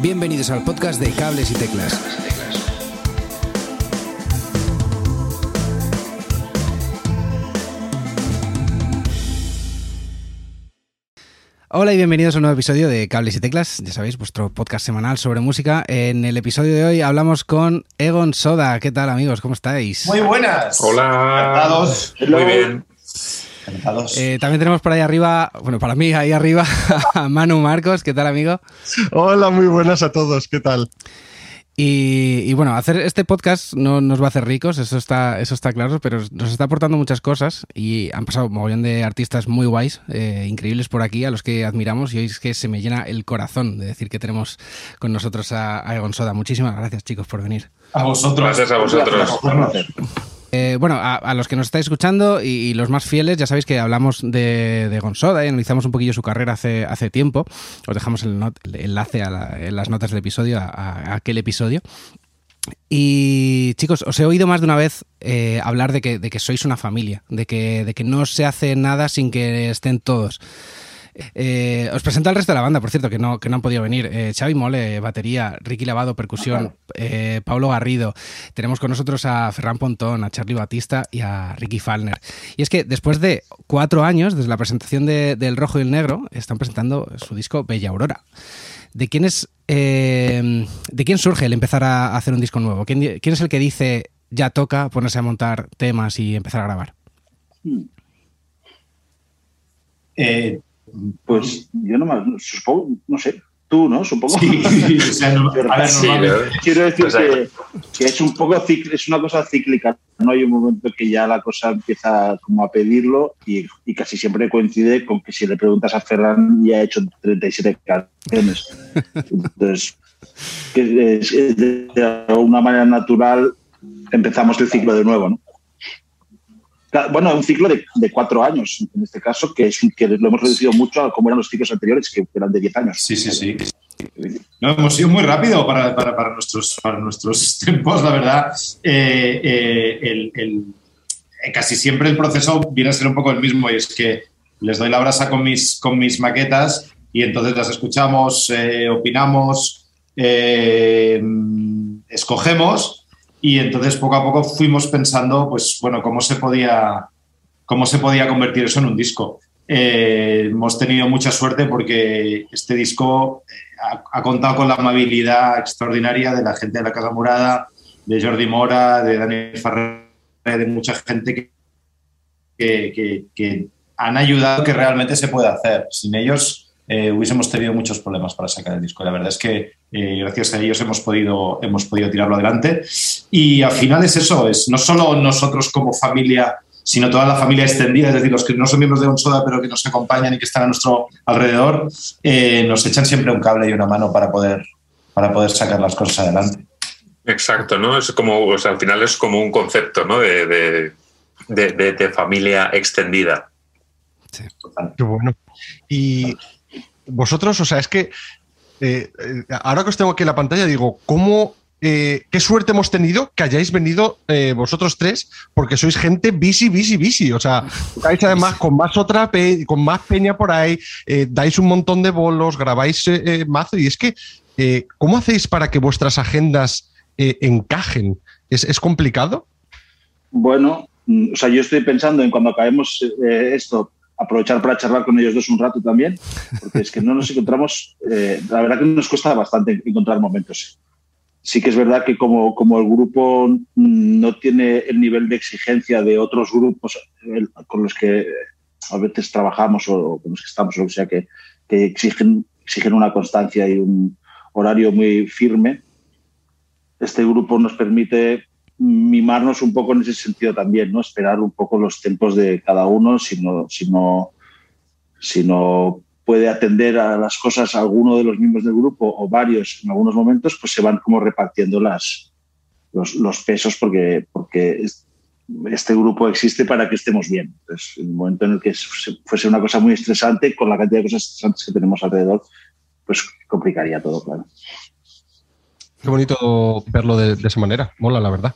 Bienvenidos al podcast de Cables y Teclas. Hola y bienvenidos a un nuevo episodio de Cables y Teclas, ya sabéis, vuestro podcast semanal sobre música. En el episodio de hoy hablamos con Egon Soda. ¿Qué tal amigos? ¿Cómo estáis? Muy buenas. Hola. Encantados. Muy bien. Encantados. Eh, también tenemos por ahí arriba, bueno, para mí ahí arriba, a Manu Marcos. ¿Qué tal amigo? Hola, muy buenas a todos. ¿Qué tal? Y, y bueno, hacer este podcast no nos va a hacer ricos, eso está, eso está claro, pero nos está aportando muchas cosas y han pasado un mogollón de artistas muy guays, eh, increíbles por aquí, a los que admiramos y hoy es que se me llena el corazón de decir que tenemos con nosotros a, a Egon Soda. Muchísimas gracias chicos por venir. a vosotros. Gracias a vosotros. Eh, bueno, a, los que nos estáis escuchando y, los más fieles, ya sabéis que hablamos de, de Gonsoda y analizamos un poquillo su carrera hace, hace tiempo. Os dejamos el, enlace a en las notas del episodio, a, a aquel episodio. Y chicos, os he oído más de una vez eh, hablar de que, de que sois una familia, de que, de que no se hace nada sin que estén todos. Eh, os presento al resto de la banda, por cierto, que no, que no han podido venir. Eh, Xavi Mole, batería, Ricky Lavado, percusión, eh, Pablo Garrido. Tenemos con nosotros a Ferran Pontón, a Charlie Batista y a Ricky Falner. Y es que después de cuatro años, desde la presentación de- del Rojo y el Negro, están presentando su disco Bella Aurora. ¿De quién es, eh, ¿de quién surge el empezar a hacer un disco nuevo? ¿Quién, quién es el que dice ya toca ponerse a montar temas y empezar a grabar? Eh, Pues yo no me supongo, no sé, tú, ¿no? Supongo. sí, o sea, no- a ver, Sí, normalmente- ¿no? Quiero decir O sea, que, que es un poco es una cosa cíclica. No hay un momento que ya la cosa empieza como a pedirlo y, y casi siempre coincide con que si le preguntas a Ferran ya ha hecho 37 canciones. Entonces, que es- es de, de alguna manera natural empezamos el ciclo de nuevo, ¿no? Bueno, un ciclo de, de cuatro años, en este caso, que, es, que lo hemos reducido mucho a como eran los ciclos anteriores, que eran de 10 años. Sí, sí, sí. No, hemos sido muy rápido para, para, para nuestros, para nuestros tiempos, la verdad. Eh, eh, el- el- eh, casi siempre el proceso viene a ser un poco el mismo y es que les doy la brasa con mis, con mis maquetas y entonces las escuchamos, eh, opinamos, eh, escogemos y entonces poco a poco fuimos pensando, pues bueno, cómo se podía, cómo se podía convertir eso en un disco. Eh, hemos tenido mucha suerte porque este disco eh, ha, ha contado con la amabilidad extraordinaria de la gente de la Casa Murada, de Jordi Mora, de Daniel Ferrer, de mucha gente que, que, que- que han ayudado que realmente se pueda hacer. Sin ellos eh, hubiésemos tenido muchos problemas para sacar el disco. La verdad es que eh, gracias a ellos hemos podido, hemos podido tirarlo adelante. Y al final es eso, es no solo nosotros como familia, sino toda la familia extendida, es decir, los que no son miembros de Onsoda pero que nos acompañan y que están a nuestro alrededor, eh, nos echan siempre un cable y una mano para poder, para poder sacar las cosas adelante. Exacto, ¿no? Es como, o sea, al final es como un concepto, ¿no? De, de, de- de- de familia extendida. Qué bueno. Y vosotros, o sea, es que eh, eh, ahora que os tengo aquí en la pantalla, digo, ¿cómo, eh, qué suerte hemos tenido que hayáis venido eh, vosotros tres? Porque sois gente busy, busy, busy. O sea, estáis además con más otra, con más peña por ahí, eh, dais un montón de bolos, grabáis mazo. Y es que, ¿cómo hacéis para que vuestras agendas encajen? ¿Es, complicado? Bueno, mm, o sea, yo estoy pensando en cuando acabemos esto, aprovechar para charlar con ellos dos un rato también, porque es que no nos encontramos, la verdad que nos cuesta bastante encontrar momentos. Sí que es verdad que como, como el grupo no tiene el nivel de exigencia de otros grupos con los que a veces trabajamos o con los que estamos, o sea, que, que exigen, exigen una constancia y un horario muy firme, este grupo nos permite mimarnos un poco en ese sentido también, ¿no? Esperar un poco los tiempos de cada uno, si no, si no, si no puede atender a las cosas alguno de los miembros del grupo o varios en algunos momentos, pues se van como repartiendo las, los, pesos porque, porque es- este grupo existe para que estemos bien. Entonces, en el momento en el que se- fuese una cosa muy estresante, con la cantidad de cosas estresantes que tenemos alrededor, pues complicaría todo, claro. Qué bonito verlo de esa manera. Mola, la verdad.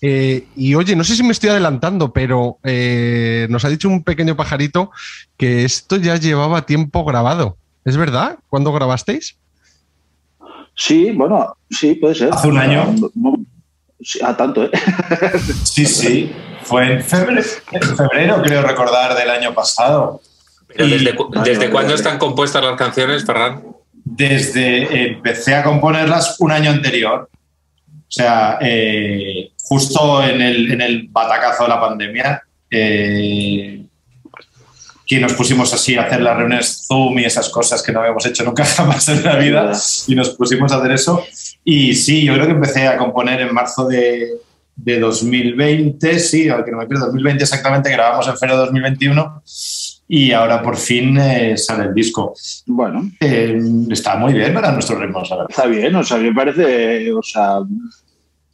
Eh, y oye, no sé si me estoy adelantando, pero eh, nos ha dicho un pequeño pajarito que esto ya llevaba tiempo grabado. ¿Es verdad? ¿Cuándo grabasteis? Sí, bueno, sí, puede ser. Hace un año. Sí, a tanto, ¿eh? Sí, sí. Fue en febrero, en febrero, creo recordar, del año pasado. Pero Y- ¿Desde, cuándo están compuestas las canciones, Ferran? Desde empecé a componerlas un año anterior. O sea, eh, justo en el, en el batacazo de la pandemia, eh, que nos pusimos así a hacer las reuniones Zoom y esas cosas que no habíamos hecho nunca jamás en la vida, y nos pusimos a hacer eso. Y sí, yo creo que empecé a componer en marzo de, de 2020, sí, al que no me pierdo, 2020 exactamente, grabamos en febrero de 2021 y ahora por fin eh, sale el disco. Bueno, Eh, está muy bien para nuestros ritmos, la verdad. está bien, o sea, me parece, o sea,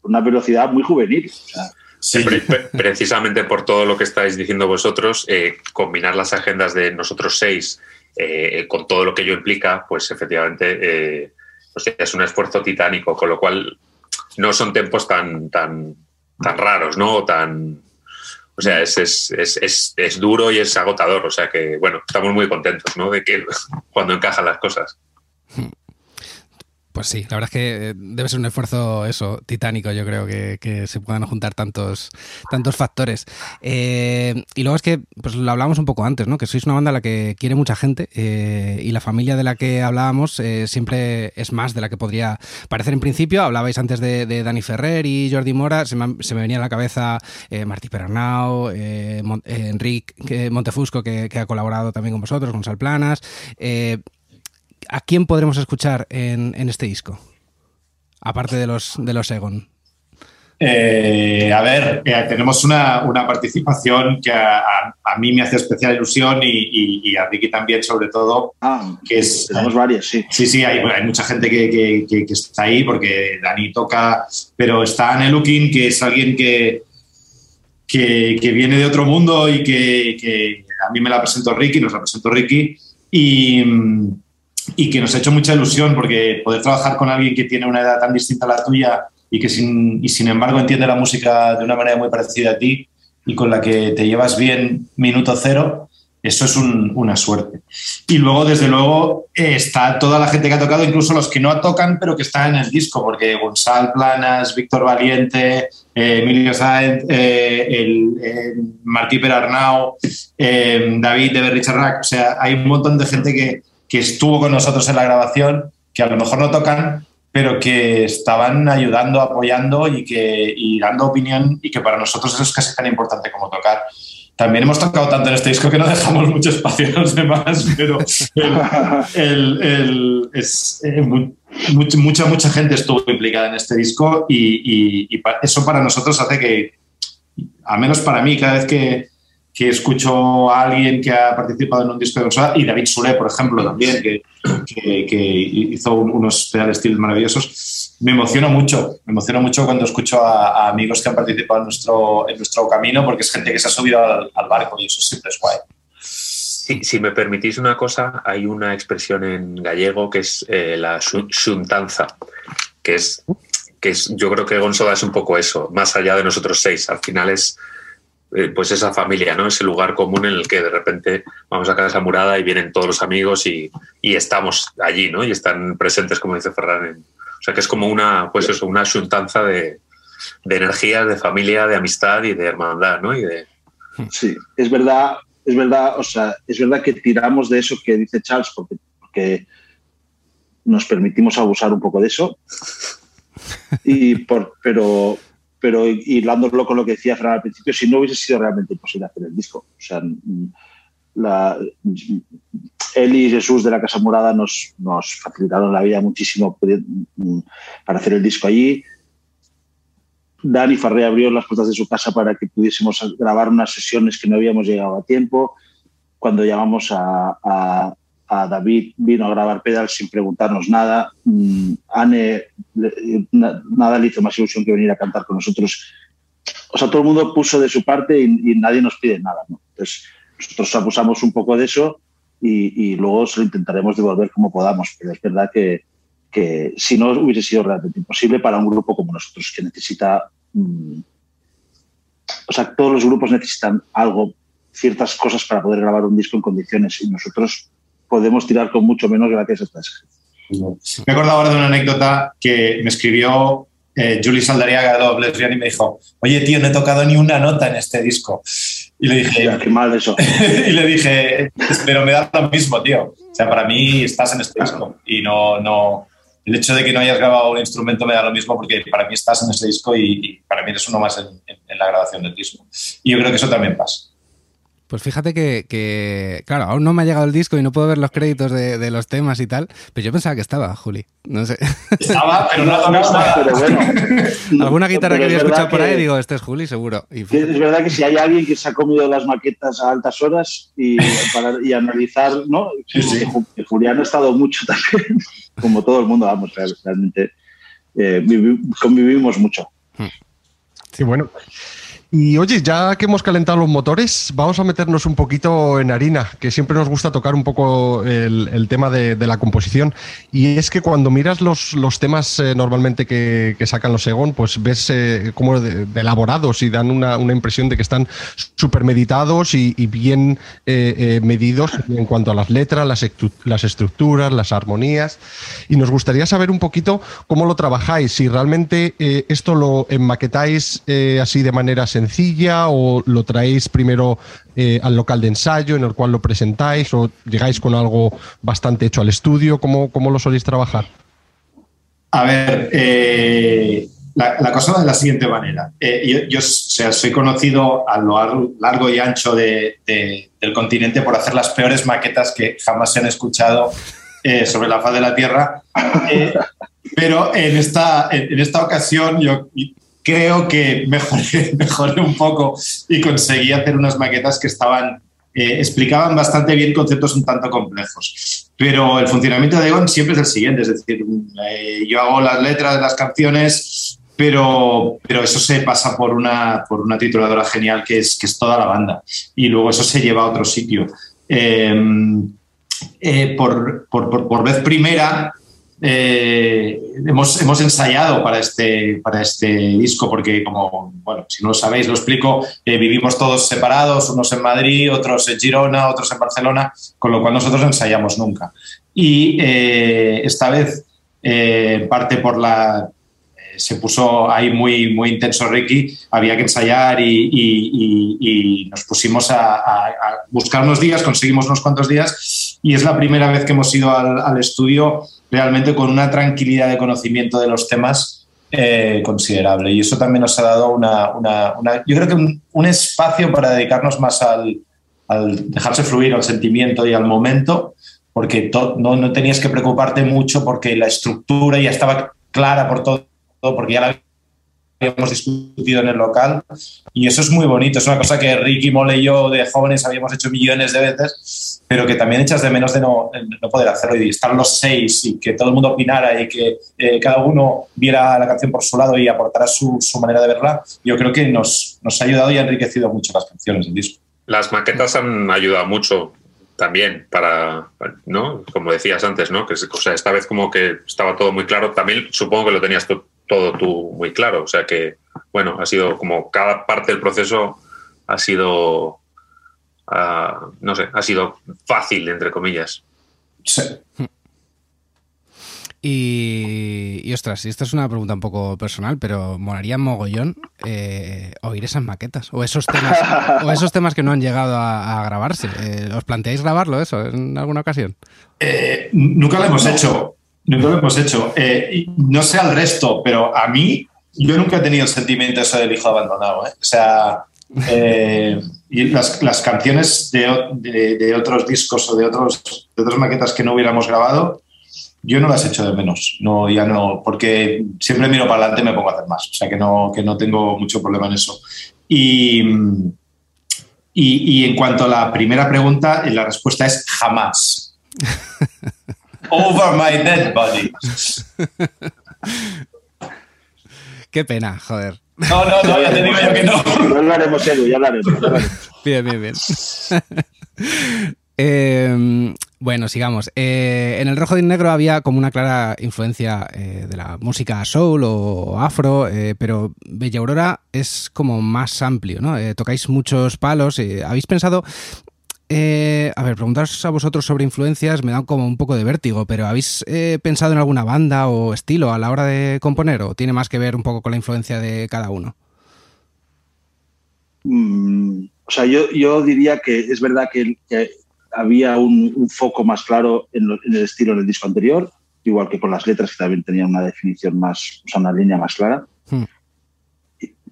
una velocidad muy juvenil. O sea, Sí, Pre- pre- precisamente por todo lo que estáis diciendo vosotros, eh, combinar las agendas de nosotros seis eh, con todo lo que ello implica, pues efectivamente eh, o sea, es un esfuerzo titánico, con lo cual no son tiempos tan, tan, tan raros, ¿no? O tan. O sea, es, es, es, es, duro y es agotador. O sea que, bueno, estamos muy contentos, ¿no? De que cuando encajan las cosas. Pues sí, la verdad es que eh, debe ser un esfuerzo eso, titánico, yo creo, que, se puedan juntar tantos, tantos factores. Eh, y luego es que, pues lo hablábamos un poco antes, ¿no? Que sois una banda a la que quiere mucha gente eh, y la familia de la que hablábamos siempre es más de la que podría parecer en principio. Hablabais antes de, Dani Ferrer y Jordi Mora, se me, venía a la cabeza Martí Pernau, eh, Mon- Enric Montefusco, que, que ha colaborado también con vosotros, con Salplanas. ¿A quién podremos escuchar en, en este disco? Aparte de los, de los Egon. Eh, a ver, eh, tenemos una, una participación que a, a- a mí me hace especial ilusión y, y- y a Ricky también, sobre todo, ah, que es... tenemos varias, sí. Sí, sí, hay, mucha gente que, que- que- que está ahí porque Dani toca, pero está Anne Looking, que es alguien que, que, que viene de otro mundo y que, que a mí me la presentó Ricky, nos la presentó Ricky, y, mm, y que nos ha hecho mucha ilusión porque poder trabajar con alguien que tiene una edad tan distinta a la tuya y que sin, y sin embargo entiende la música de una manera muy parecida a ti y con la que te llevas bien minuto cero, eso es un- una suerte. Y luego, desde luego, está toda la gente que ha tocado, incluso los que no tocan, pero que están en el disco, porque Gonzalo Planas, Víctor Valiente, eh, Emilio Sáenz, eh, el, eh, Martí Perarnau, eh, David de Berricharrac, o sea, hay un montón de gente que, que estuvo con nosotros en la grabación, que a lo mejor no tocan, pero que estaban ayudando, apoyando y, que, y dando opinión y que para nosotros eso es casi tan importante como tocar. También hemos tocado tanto en este disco que no dejamos mucho espacio a los demás, pero eh, mu- mucha, mucha, gente estuvo implicada en este disco y, y- eso para nosotros hace que, al menos para mí, cada vez que, que escucho a alguien que ha participado en un disco de consola, y David Sule, por ejemplo, también, que, que- que hizo un- unos pedal steel maravillosos, me emociono mucho. Me emociono mucho cuando escucho a, a amigos que han participado en nuestro, en nuestro camino, porque es gente que se ha subido al, al barco y eso siempre es guay. Si, si me permitís una cosa, hay una expresión en gallego que es eh, la xu- xuntanza, que es, que es, yo creo que Gonzoda es un poco eso, más allá de nosotros seis. Al final es eh, pues esa familia, ¿no? Ese lugar común en el que de repente vamos a casa murada y vienen todos los amigos y, y estamos allí, ¿no? Y están presentes, como dice Ferran. en- o sea que es como una, pues eso, una xuntanza de, de energías, de familia, de amistad y de hermandad, ¿no? Y de, Sí, es verdad, es verdad, o sea, es verdad que tiramos de eso que dice Charles porque, porque nos permitimos abusar un poco de eso. Y por, pero, pero hilándolo con lo que decía Fran al principio, si no hubiese sido realmente imposible hacer el disco. O sea, la, y Jesús de la Casa Morada nos, facilitaron la vida muchísimo mm, para hacer el disco allí. Dani Farré abrió las puertas de su casa para que pudiésemos grabar unas sesiones que no habíamos llegado a tiempo. Cuando llamamos a- a David, vino a grabar pedal sin preguntarnos nada. Mm, Anne, nada le hizo más ilusión que venir a cantar con nosotros. O sea, todo el mundo puso de su parte y, y nadie nos pide nada. ¿no? Entonces, nosotros abusamos un poco de eso y, y luego se lo intentaremos devolver como podamos. Pero es verdad que, que si no hubiese sido realmente imposible para un grupo como nosotros que necesita mm, o sea todos los grupos necesitan algo ciertas cosas para poder grabar un disco en condiciones y nosotros podemos tirar con mucho menos gracias a estas Me acordado ahora de una anécdota que me escribió eh, Julie Saldariaga de Love y me dijo, oye tío, no he tocado ni una nota en este disco. Y le dije, qué mal eso. y le dije, pero me da lo mismo, tío. O sea, para mí estás en este disco y no, no, el hecho de que no hayas grabado un instrumento me da lo mismo porque para mí estás en este disco y, para mí eres uno más en, la grabación del disco. Y yo creo que eso también pasa. Pues fíjate que, claro, aún no me ha llegado el disco y no puedo ver los créditos de, los temas y tal, pero yo pensaba que estaba, Juli. No sé. Estaba, pero no, no Pero bueno. Alguna guitarra que había escuchado por ahí, digo, este es Juli, seguro. Y es verdad que si hay alguien que se ha comido las maquetas a altas horas y, para, y analizar, ¿no? Julián ha estado mucho también, como todo el mundo, vamos, realmente eh, convivimos mucho. Sí, bueno. Y oye, ya que hemos calentado los motores, vamos a meternos un poquito en harina, que siempre nos gusta tocar un poco el, tema de, la composición. Y es que cuando miras los, los temas eh, normalmente que, sacan los Egon, pues ves eh, como de, elaborados y dan una, impresión de que están súper meditados y, bien eh, medidos en cuanto a las letras, las, las estructuras, las armonías. Y nos gustaría saber un poquito cómo lo trabajáis, si realmente esto lo enmaquetáis así de manera sencilla sencilla o lo traéis primero eh, al local de ensayo en el cual lo presentáis o llegáis con algo bastante hecho al estudio? ¿Cómo, cómo lo soléis trabajar? A ver, eh, la, cosa va de la siguiente manera. Eh, yo, sea, soy conocido a lo largo y ancho del continente por hacer las peores maquetas que jamás se han escuchado sobre la faz de la Tierra. pero en esta, en esta ocasión yo creo que mejoré, un poco y conseguí hacer unas maquetas que estaban, eh, explicaban bastante bien conceptos un tanto complejos. Pero el funcionamiento de Egon siempre es el siguiente, es decir, eh, yo hago las letras de las canciones, pero, pero eso se pasa por una, por una tituladora genial que es, que es toda la banda y luego eso se lleva a otro sitio. Em, eh, por, por, por, vez primera, eh, hemos, hemos, ensayado para este, para este disco, porque como, bueno, si no lo sabéis, lo explico, eh, vivimos todos separados, unos en Madrid, otros en Girona, otros en Barcelona, con lo cual nosotros ensayamos nunca. Y eh, esta vez, parte por la... se puso ahí muy, muy intenso Ricky, había que ensayar y, nos pusimos a, buscar unos días, conseguimos unos cuantos días y es la primera vez que hemos ido al, al estudio realmente con una tranquilidad de conocimiento de los temas eh, considerable. Y eso también nos ha dado una, yo creo que un, espacio para dedicarnos más al, dejarse fluir al sentimiento y al momento, porque no, no, tenías que preocuparte mucho porque la estructura ya estaba clara por todo, porque ya la habíamos discutido en el local y eso es muy bonito, es una cosa que Ricky Mole y yo de jóvenes habíamos hecho millones de veces, pero que también echas de menos de no, no poder hacerlo y estar los seis y que todo el mundo opinara y que eh, cada uno viera la canción por su lado y aportara su, su, manera de verla, yo creo que nos, nos ha ayudado y ha enriquecido mucho las canciones del disco. Las maquetas han ayudado mucho también para, ¿no? Como decías antes, ¿no? Que o sea, esta vez como que estaba todo muy claro. También supongo que lo tenías tú todo tú muy claro. O sea que, bueno, ha sido como cada parte del proceso ha sido, uh, no sé, ha sido fácil, entre comillas. Sí. Y, y, ostras, y esta es una pregunta un poco personal, pero molaría mogollón eh, oír esas maquetas o esos temas o esos temas que no han llegado a, grabarse. Eh, ¿Os planteáis grabarlo eso en alguna ocasión? Eh, nunca lo hemos hecho. Nunca lo hemos hecho. Eh, no sé al resto, pero a mí, yo nunca he tenido el sentimiento eso del hijo abandonado. ¿eh? O sea, eh, y las, las, canciones de, de, otros discos o de, otros, de otras maquetas que no hubiéramos grabado, yo no las echo de menos. No, ya no, porque siempre miro para adelante y me pongo a hacer más. O sea, que no, que no tengo mucho problema en eso. Y, y, y en cuanto a la primera pregunta, la respuesta es jamás. Over my dead body. Qué pena, joder. No, no, no, ya te digo yo que no. Ya hablaremos, Edu, ya hablaremos. Bien, bien, bien. Em, bueno, sigamos. Eh, en el rojo y negro había como una clara influencia eh, de la música soul o afro, eh, pero Bella Aurora es como más amplio, ¿no? tocáis muchos palos. ¿Habéis pensado eh, a ver, preguntaros a vosotros sobre influencias me da como un poco de vértigo, pero ¿habéis eh, pensado en alguna banda o estilo a la hora de componer o tiene más que ver un poco con la influencia de cada uno? Mm, o sea, yo, diría que es verdad que, había un, foco más claro en, el estilo del disco anterior, igual que con las letras que también tenían una definición más, o sea, una línea más clara. Hmm.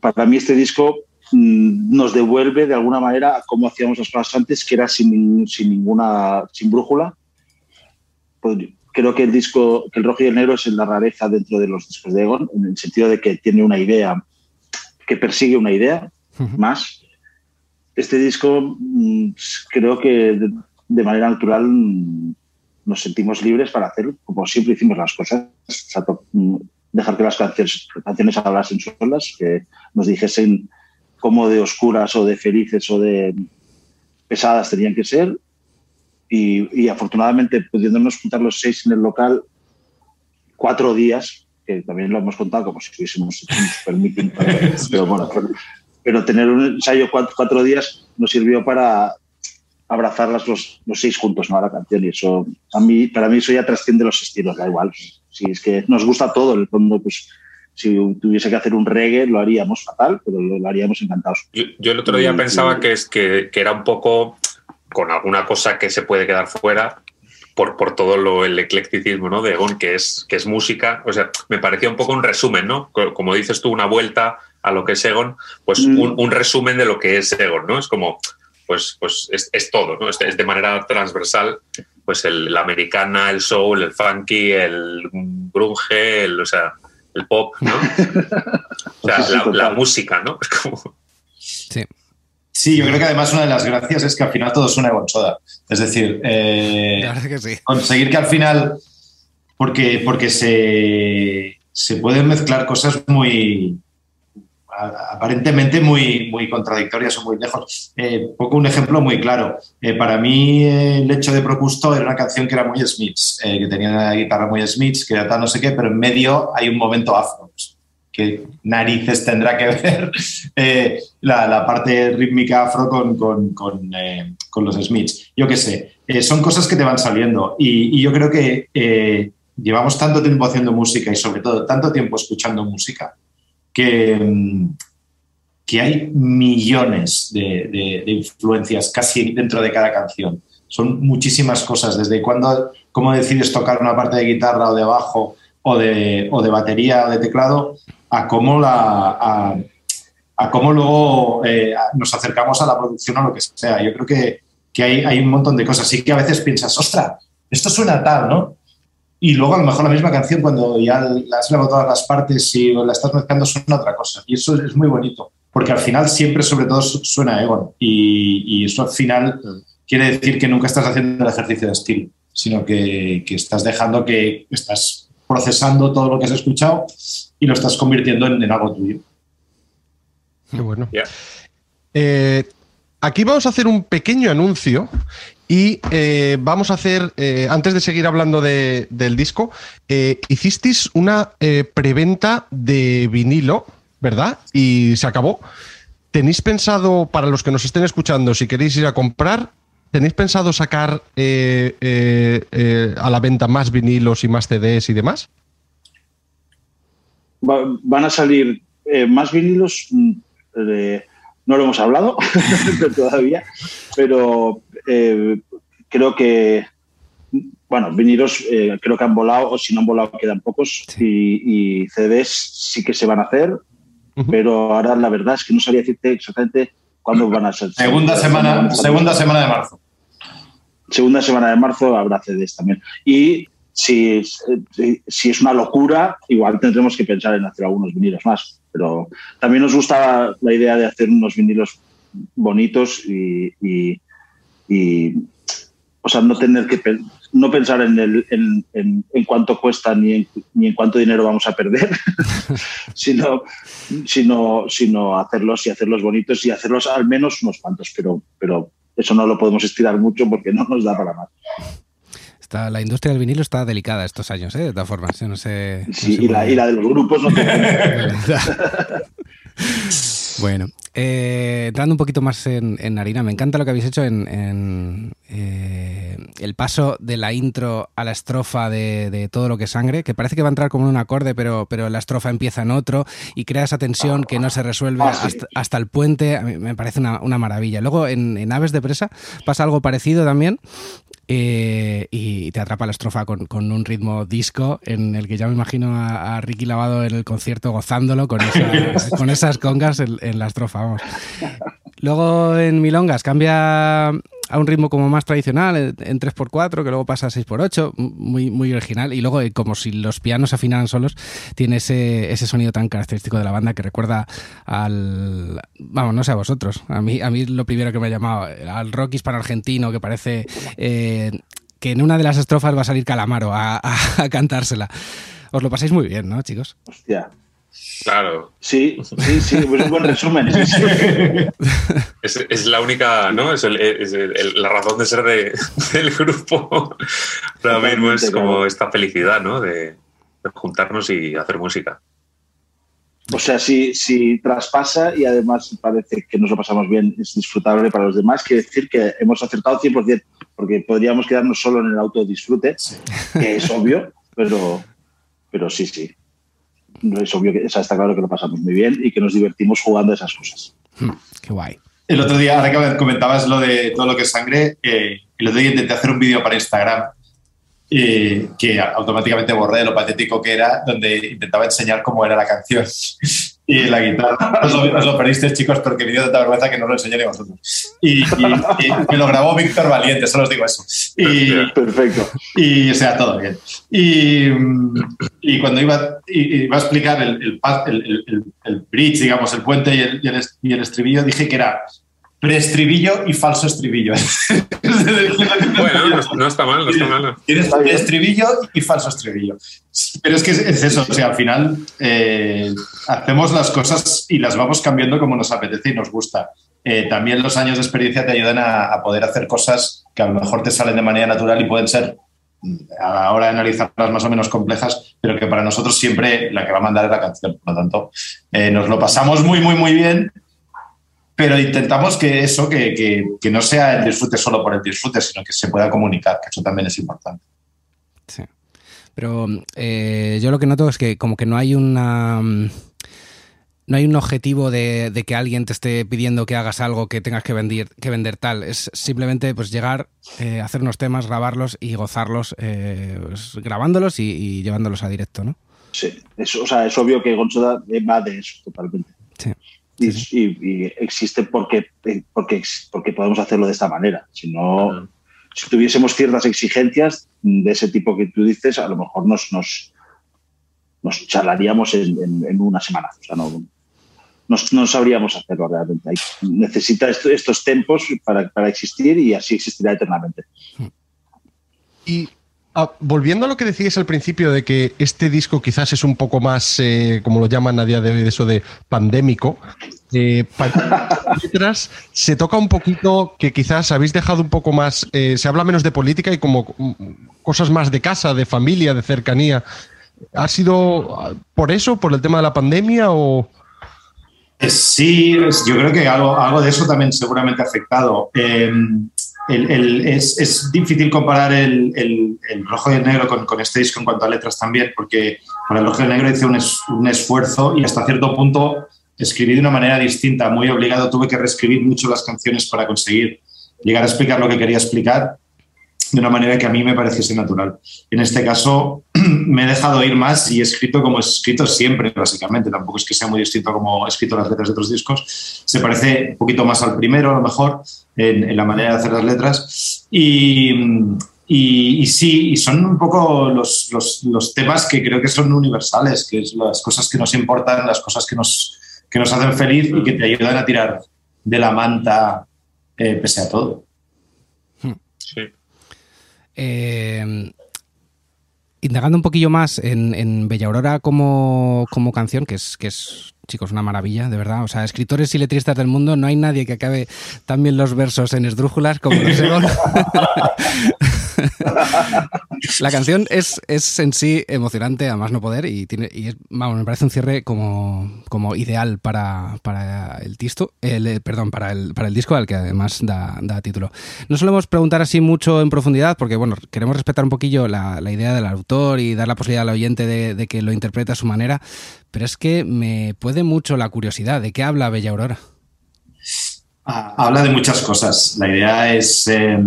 Para mí este disco nos devuelve de alguna manera a cómo hacíamos las cosas antes, que era sin, sin ninguna, sin brújula. Pues creo que el disco, que el rojo y el negro es la rareza dentro de los discos de Egon, en el sentido de que tiene una idea, que persigue una idea más. Este disco mm, creo que de, manera natural mm, nos sentimos libres para hacer como siempre hicimos las cosas. Mm, dejar que las canciones, canciones hablasen solas, que nos dijesen cómo de oscuras o de felices o de pesadas tenían que ser. Y, afortunadamente, pudiéndonos juntar los seis en el local, cuatro días, que también lo hemos contado como si hubiésemos hecho un super meeting, pero, bueno, pero tener un ensayo cuatro, días nos sirvió para abrazarlas los, los seis juntos, ¿no? A la canción. Y eso, a mí, para mí, eso ya trasciende los estilos, da igual. Si es que nos gusta todo, en el fondo, pues si tuviese que hacer un reggae lo haríamos fatal, pero lo, haríamos encantados. Yo, el otro día pensaba que, es, que, que, era un poco con alguna cosa que se puede quedar fuera por, por todo lo, el eclecticismo ¿no? de Egon, que es, que es música. O sea, me parecía un poco un resumen, ¿no? Como dices tú, una vuelta a lo que es Egon, pues mm. un, resumen de lo que es Egon, ¿no? Es como, pues, pues es, todo, ¿no? Es, de manera transversal, pues el, la americana, el soul, el funky, el grunge, el, o sea, el pop, ¿no? o sea, la, música, ¿no? Es como... Sí. Sí, yo creo que además una de las gracias es que al final todo suena Egon Soda. Es decir, eh, conseguir que al final, porque, porque se, se pueden mezclar cosas muy, aparentemente muy, muy contradictorias o muy lejos. Eh, poco un ejemplo muy claro. Eh, para mí, el hecho de Procusto era una canción que era muy Smiths, eh, que tenía una guitarra muy Smiths, que era tal no sé qué, pero en medio hay un momento afro. Pues, que narices tendrá que ver la, parte rítmica afro con, con, con, los Smiths. Yo qué sé, son cosas que te van saliendo y, y yo creo que llevamos tanto tiempo haciendo música y sobre todo tanto tiempo escuchando música que, que hay millones de, influencias casi dentro de cada canción. Son muchísimas cosas, desde cuando, cómo decides tocar una parte de guitarra o de bajo o de, o de batería o de teclado, a cómo, la, a, cómo luego eh, nos acercamos a la producción o lo que sea. Yo creo que, que hay, hay, un montón de cosas. Sí que a veces piensas, ostras, esto suena tal, ¿no? Y luego a lo mejor la misma canción cuando ya la has grabado todas las partes y la estás mezclando suena otra cosa. Y eso es muy bonito, porque al final siempre sobre todo suena Egon y, eso al final quiere decir que nunca estás haciendo el ejercicio de estilo, sino que, estás dejando que estás procesando todo lo que has escuchado y lo estás convirtiendo en, algo tuyo. Qué bueno. Eh, aquí vamos a hacer un pequeño anuncio y eh, vamos a hacer, eh, antes de seguir hablando del disco, eh, hicisteis una preventa de vinilo, ¿verdad? Y se acabó. ¿Tenéis pensado, para los que nos estén escuchando, si queréis ir a comprar, ¿tenéis pensado sacar a la venta más vinilos y más CDs y demás? van a salir más vinilos. Mm, no lo hemos hablado todavía, pero eh, creo que, bueno, vinilos eh, creo que han volado, o si no han volado quedan pocos, y, CDs sí que se van a hacer, pero ahora la verdad es que no sabía decirte exactamente cuándo van a ser. Segunda, semana, segunda semana de marzo. Segunda semana de marzo habrá CDs también. Y si, si, es una locura, igual tendremos que pensar en hacer algunos vinilos más. Pero también nos gusta la idea de hacer unos vinilos bonitos y, y, o sea, no tener que no pensar en, el, en, en, cuánto cuesta ni en, ni en cuánto dinero vamos a perder, sino, sino, sino hacerlos y hacerlos bonitos y hacerlos al menos unos cuantos, pero, pero eso no lo podemos estirar mucho porque no nos da para más. Está, la industria del vinilo está delicada estos años, ¿eh? de todas formas. No sé, sí, y, la, y, la, de los grupos no Bueno, eh, entrando un poquito más en, harina, me encanta lo que habéis hecho en, eh, el paso de la intro a la estrofa de, todo lo que es sangre, que parece que va a entrar como en un acorde, pero, pero la estrofa empieza en otro y crea esa tensión que no se resuelve ah, hasta, el puente. A mí me parece una, maravilla. Luego en, Aves de Presa pasa algo parecido también, eh, y te atrapa la estrofa con, un ritmo disco en el que ya me imagino a, Ricky Lavado en el concierto gozándolo con, con esas congas en, en, la estrofa. Vamos. Luego en Milongas cambia a un ritmo como más tradicional, en 3x4, que luego pasa a 6x8, muy, muy original. Y luego, eh, como si los pianos afinaran solos, tiene ese, ese sonido tan característico de la banda que recuerda al. Vamos, no sé a vosotros. A mí, a mí lo primero que me ha llamado, al rock hispano-argentino, que parece eh, que en una de las estrofas va a salir Calamaro a, a cantársela. Os lo pasáis muy bien, ¿no, chicos? Hostia, Claro. Sí, sí, sí, es un buen resumen. Es, la única, ¿no? Es, la razón de ser del grupo. Ahora mismo es como esta felicidad, ¿no? De, juntarnos y hacer música. O sea, si, si traspasa y además parece que nos lo pasamos bien, es disfrutable para los demás, quiere decir que hemos acertado 100%, porque podríamos quedarnos solo en el autodisfrute, que es obvio, pero, pero sí, sí es obvio que está claro que lo pasamos muy bien y que nos divertimos jugando esas cosas. Hmm, qué guay. El otro día, ahora que comentabas lo de todo lo que es sangre, eh, el otro día intenté hacer un vídeo para Instagram eh, que automáticamente borré lo patético que era, donde intentaba enseñar cómo era la canción y la guitarra. Os lo, perdiste, chicos, porque me dio tanta vergüenza que no lo enseñé ni vosotros. Y, me lo grabó Víctor Valiente, solo os digo eso. Y, Perfecto. Y o sea, todo bien. Y, y cuando iba, iba a explicar el, el, el, el, bridge, digamos, el puente y el, y el estribillo, dije que era preestribillo y falso estribillo. bueno, no, está mal, no está mal. Tienes estribillo y falso estribillo. Pero es que es, eso, o sea, al final eh, hacemos las cosas y las vamos cambiando como nos apetece y nos gusta. Eh, también los años de experiencia te ayudan a, poder hacer cosas que a lo mejor te salen de manera natural y pueden ser a la hora de analizarlas más o menos complejas, pero que para nosotros siempre la que va a mandar es la canción. Por lo tanto, eh, nos lo pasamos muy, muy, muy bien pero intentamos que eso, que, no sea el disfrute solo por el disfrute, sino que se pueda comunicar, que eso también es importante. Sí. Pero eh, yo lo que noto es que como que no hay una... No hay un objetivo de, que alguien te esté pidiendo que hagas algo que tengas que vender, que vender tal. Es simplemente pues llegar, eh, hacer unos temas, grabarlos y gozarlos, eh, pues, grabándolos y, llevándolos a directo, ¿no? Sí, o sea, es obvio que Gonzoda va de eso totalmente. Sí y, existe porque, porque, porque podemos hacerlo de esta manera. Si no, si tuviésemos ciertas exigencias de ese tipo que tú dices, a lo mejor nos, nos, nos charlaríamos en, una semana. O sea, no, no, sabríamos hacerlo realmente. necesita estos tiempos para, para, existir y así existirá eternamente. Y Ah, volviendo a lo que decías al principio de que este disco quizás es un poco más, eh, como lo llaman a día de hoy, eso de pandémico, eh, letras se toca un poquito que quizás habéis dejado un poco más, eh, se habla menos de política y como mm, cosas más de casa, de familia, de cercanía. ¿Ha sido ah, por eso, por el tema de la pandemia o...? Sí, yo creo que algo, algo de eso también seguramente ha afectado. Em, es, difícil comparar el, rojo y el negro con, este disco en cuanto a letras también, porque para el rojo y el negro hice un, esfuerzo y hasta cierto punto escribí de una manera distinta, muy obligado, tuve que reescribir mucho las canciones para conseguir llegar a explicar lo que quería explicar de una manera que a mí me pareciese natural. En este caso me he dejado ir más y he escrito como he escrito siempre, básicamente. Tampoco es que sea muy distinto como he escrito las letras de otros discos. Se parece un poquito más al primero, a lo mejor, en, la manera de hacer las letras. Y, y, sí, y son un poco los, los, temas que creo que son universales, que es las cosas que nos importan, las cosas que nos, que nos hacen feliz y que te ayudan a tirar de la manta eh, pese a todo. Eh, indagando un poquillo más en, Bella Aurora como, canción, que es, que es, chicos, una maravilla, de verdad. O sea, escritores y letristas del mundo, no hay nadie que acabe tan bien los versos en esdrújulas como los. la canción es, es en sí emocionante, a más no poder, y, tiene, y vamos, me parece un cierre como, como ideal para, para el tisto, el, eh, perdón, para el, para el disco al que además da, da, título. No solemos preguntar así mucho en profundidad, porque bueno, queremos respetar un poquillo la, la idea del autor y dar la posibilidad al oyente de, de que lo interprete a su manera, pero es que me puede mucho la curiosidad de qué habla Bella Aurora. Ah, habla de muchas cosas. La idea es eh,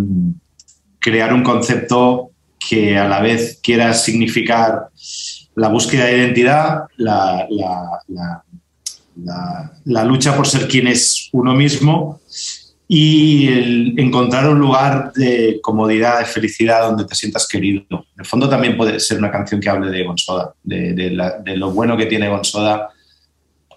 crear un concepto que a la vez quiera significar la búsqueda de identidad, la, la, la, la lucha por ser quien es uno mismo y el encontrar un lugar de comodidad, de felicidad donde te sientas querido. En el fondo también puede ser una canción que hable de Gonsoda, de, de, de lo bueno que tiene Gonsoda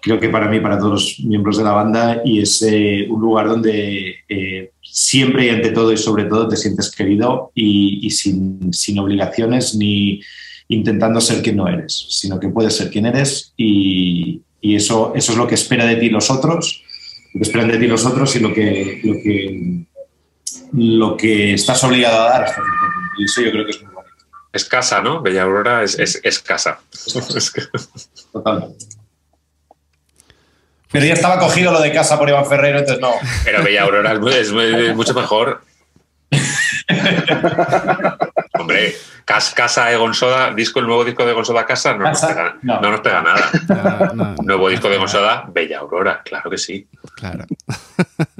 creo que para mí, para todos los miembros de la banda, y es eh, un lugar donde eh, siempre y ante todo y sobre todo te sientes querido y, y sin, sin, obligaciones ni intentando ser quien no eres, sino que puedes ser quien eres y, y, eso, eso es lo que espera de ti los otros, lo que esperan de ti los otros y lo que, lo que, lo que estás obligado a dar hasta cierto punto. Y eso yo creo que es muy bonito. Es casa, ¿no? Bella Aurora es, es, es casa. Totalmente. Pero ya estaba cogido lo de casa por Iván Ferreiro, entonces no. Pero Bella Aurora es, es mucho mejor. Hombre, Casa de Gonzoda, disco, el nuevo disco de Gonzoda Casa, no, ¿Casa? Nos, pega, no. no nos pega nada. No, no, nuevo disco de Gonzoda, Bella Aurora, claro que sí. Claro.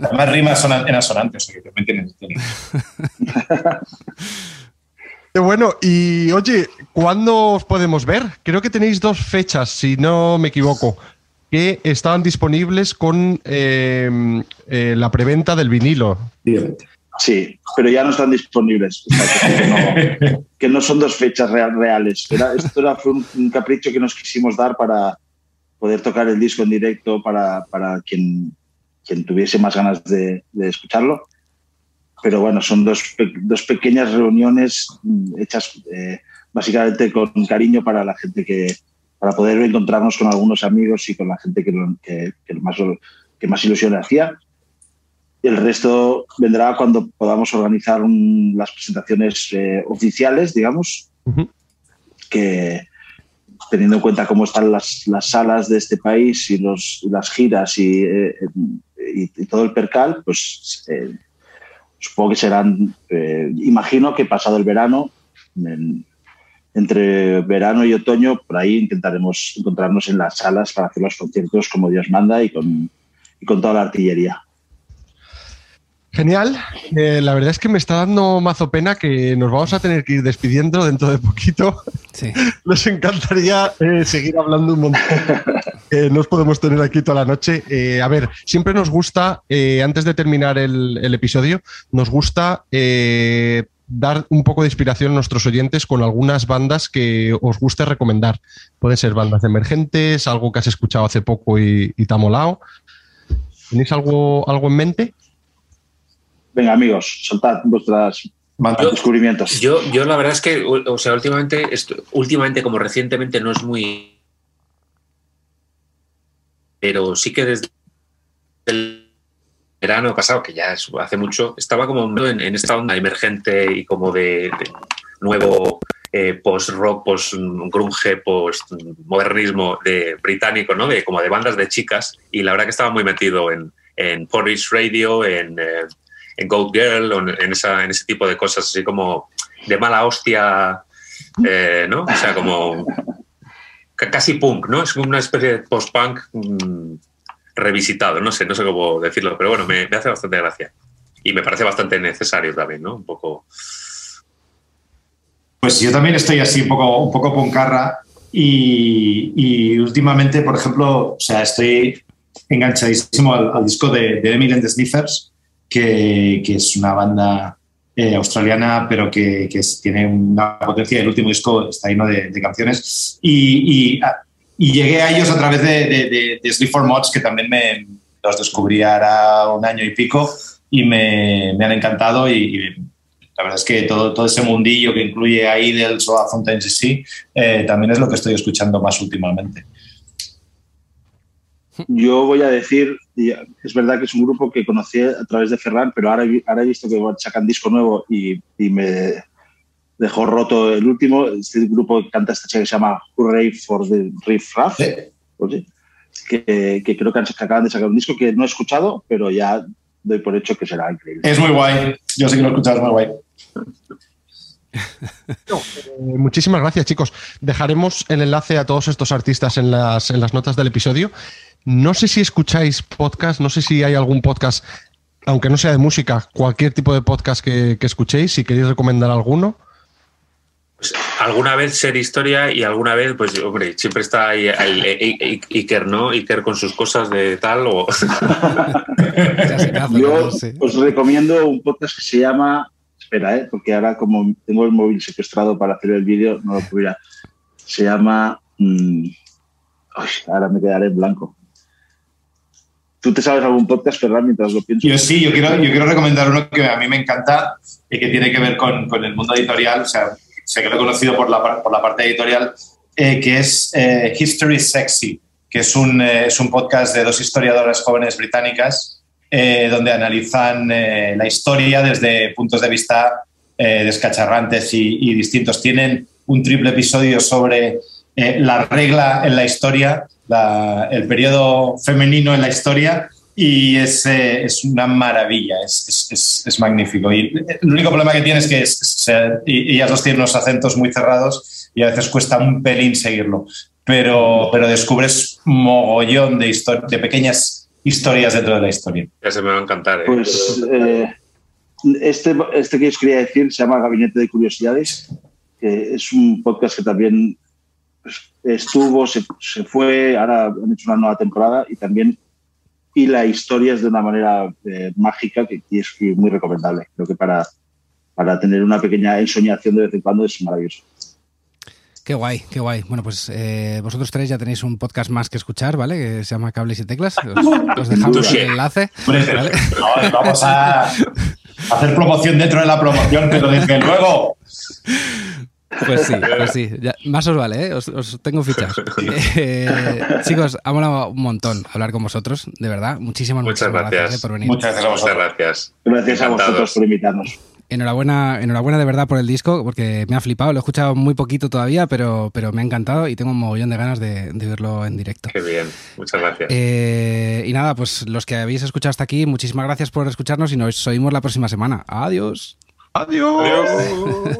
Además rimas son en asonantes, o sea que también tienen. Qué bueno, y oye, ¿cuándo os podemos ver? Creo que tenéis dos fechas, si no me equivoco que estaban disponibles con eh, eh, la preventa del vinilo. Sí, pero ya no están disponibles. O sea, que, no, que, no, son dos fechas real, reales. Era, esto era, fue un, un, capricho que nos quisimos dar para poder tocar el disco en directo para, para quien, quien tuviese más ganas de, de escucharlo. Pero bueno, son dos, dos pequeñas reuniones hechas eh, básicamente con cariño para la gente que, para poder encontrarnos con algunos amigos y con la gente que, que, que más, que más ilusión le hacía. El resto vendrá cuando podamos organizar un, las presentaciones eh, oficiales, digamos, uh -huh. que teniendo en cuenta cómo están las, las salas de este país y los, las giras y, eh, y, y, todo el percal, pues eh, supongo que serán, eh, imagino que pasado el verano, en, entre verano y otoño, por ahí intentaremos encontrarnos en las salas para hacer los conciertos como Dios manda y con, y con toda la artillería. Genial. Eh, la verdad es que me está dando mazo pena que nos vamos a tener que ir despidiendo dentro de poquito. Sí. Nos encantaría eh, seguir hablando un montón. eh, nos podemos tener aquí toda la noche. Eh, a ver, siempre nos gusta, eh, antes de terminar el, el episodio, nos gusta eh, dar un poco de inspiración a nuestros oyentes con algunas bandas que os guste recomendar. Pueden ser bandas emergentes, algo que has escuchado hace poco y, y te ha molado. ¿Tenéis algo, algo en mente? Venga, amigos, soltad vuestras yo, descubrimientos. Yo, yo la verdad es que, o sea, últimamente, esto, últimamente como recientemente no es muy... Pero sí que desde el verano pasado, que ya es, hace mucho, estaba como en, esta onda emergente y como de, nuevo eh, post-rock, post-grunge, post-modernismo de británico, ¿no? De, como de bandas de chicas. Y la verdad que estaba muy metido en, en Porridge Radio, en... Eh, Goat Girl en, esa, en ese tipo de cosas así como de mala hostia, eh, ¿no? O sea, como casi punk, ¿no? Es una especie de post-punk mmm, revisitado, no sé, no sé cómo decirlo, pero bueno, me, hace bastante gracia. Y me parece bastante necesario también, ¿no? Un poco... Pues yo también estoy así un poco, un poco puncarra y, y últimamente, por ejemplo, o sea, estoy enganchadísimo al, disco de, de and the Sniffers, que, que es una banda eh, australiana, pero que, que tiene una potencia. El último disco está lleno de, canciones. Y, y, y, llegué a ellos a través de, Sleep for Mods, que también me los descubrí ahora un año y pico y me, han encantado. Y, la verdad es que todo, todo ese mundillo que incluye ahí del Soa Fountains y sí, eh, también es lo que estoy escuchando más últimamente. Yo voy a decir, es verdad que es un grupo que conocí a través de Ferran, pero ahora, ahora he visto que sacan disco nuevo y, y me, dejó roto el último, este grupo que canta esta chica que se llama Hooray for the Riff Raff, pues que, que, creo que, acaban de sacar un disco que no he escuchado, pero ya doy por hecho que será increíble. Es muy guay, yo sé que lo he escuchado, es muy guay. Eh, muchísimas gracias, chicos. Dejaremos el enlace a todos estos artistas en las, en las notas del episodio. No sé si escucháis podcast, no sé si hay algún podcast, aunque no sea de música, cualquier tipo de podcast que, escuchéis, si queréis recomendar alguno. Pues, alguna vez ser historia y alguna vez, pues, hombre, siempre está ahí Iker, ¿no? Iker con sus cosas de tal o... Yo os recomiendo un podcast que se llama espera, ¿eh? porque ahora como tengo el móvil secuestrado para hacer el vídeo, no lo pudiera. Se llama... Mm, ahora me quedaré en blanco. ¿Tú te sabes algún podcast, Ferran, mientras lo pienso? Yo sí, yo quiero, yo quiero recomendar uno que a mí me encanta y que tiene que ver con, con el mundo editorial. O sea, sé que lo he conocido por la, por la parte editorial, eh, que es eh, History Sexy, que es un, eh, es un podcast de dos historiadoras jóvenes británicas donde analizan la historia desde puntos de vista descacharrantes y, distintos. Tienen un triple episodio sobre la regla en la historia, el periodo femenino en la historia, y es, es una maravilla, es, es, magnífico. Y el único problema que tiene es que ellas dos tienen los acentos muy cerrados y a veces cuesta un pelín seguirlo, pero, pero descubres mogollón de, de pequeñas historias dentro de la historia. Ya se me va a encantar. ¿eh? Pues eh, este, este que os quería decir se llama Gabinete de Curiosidades, que es un podcast que también pues, estuvo, se, fue, ahora han hecho una nueva temporada y también y la historia es de una manera eh, mágica que, que, es muy recomendable. Creo que para, para tener una pequeña ensoñación de vez en cuando es maravilloso. Qué guay, qué guay. Bueno, pues eh, vosotros tres ya tenéis un podcast más que escuchar, ¿vale? Que se llama Cables y Teclas. Os, dejamos el enlace. vamos a hacer promoción dentro de la promoción, pero desde luego. Pues sí, pues sí. más os vale, ¿eh? os, tengo fichas. Eh, chicos, ha molado un montón hablar con vosotros, de verdad. Muchísimas, muchas gracias, ¿eh? por venir. Muchas gracias Muchas gracias. Gracias a vosotros por invitarnos. Enhorabuena, enhorabuena de verdad por el disco, porque me ha flipado. Lo he escuchado muy poquito todavía, pero, pero me ha encantado y tengo un mogollón de ganas de, verlo en directo. Qué bien, muchas gracias. Eh, y nada, pues los que habéis escuchado hasta aquí, muchísimas gracias por escucharnos y nos oímos la próxima semana. Adiós. Adiós.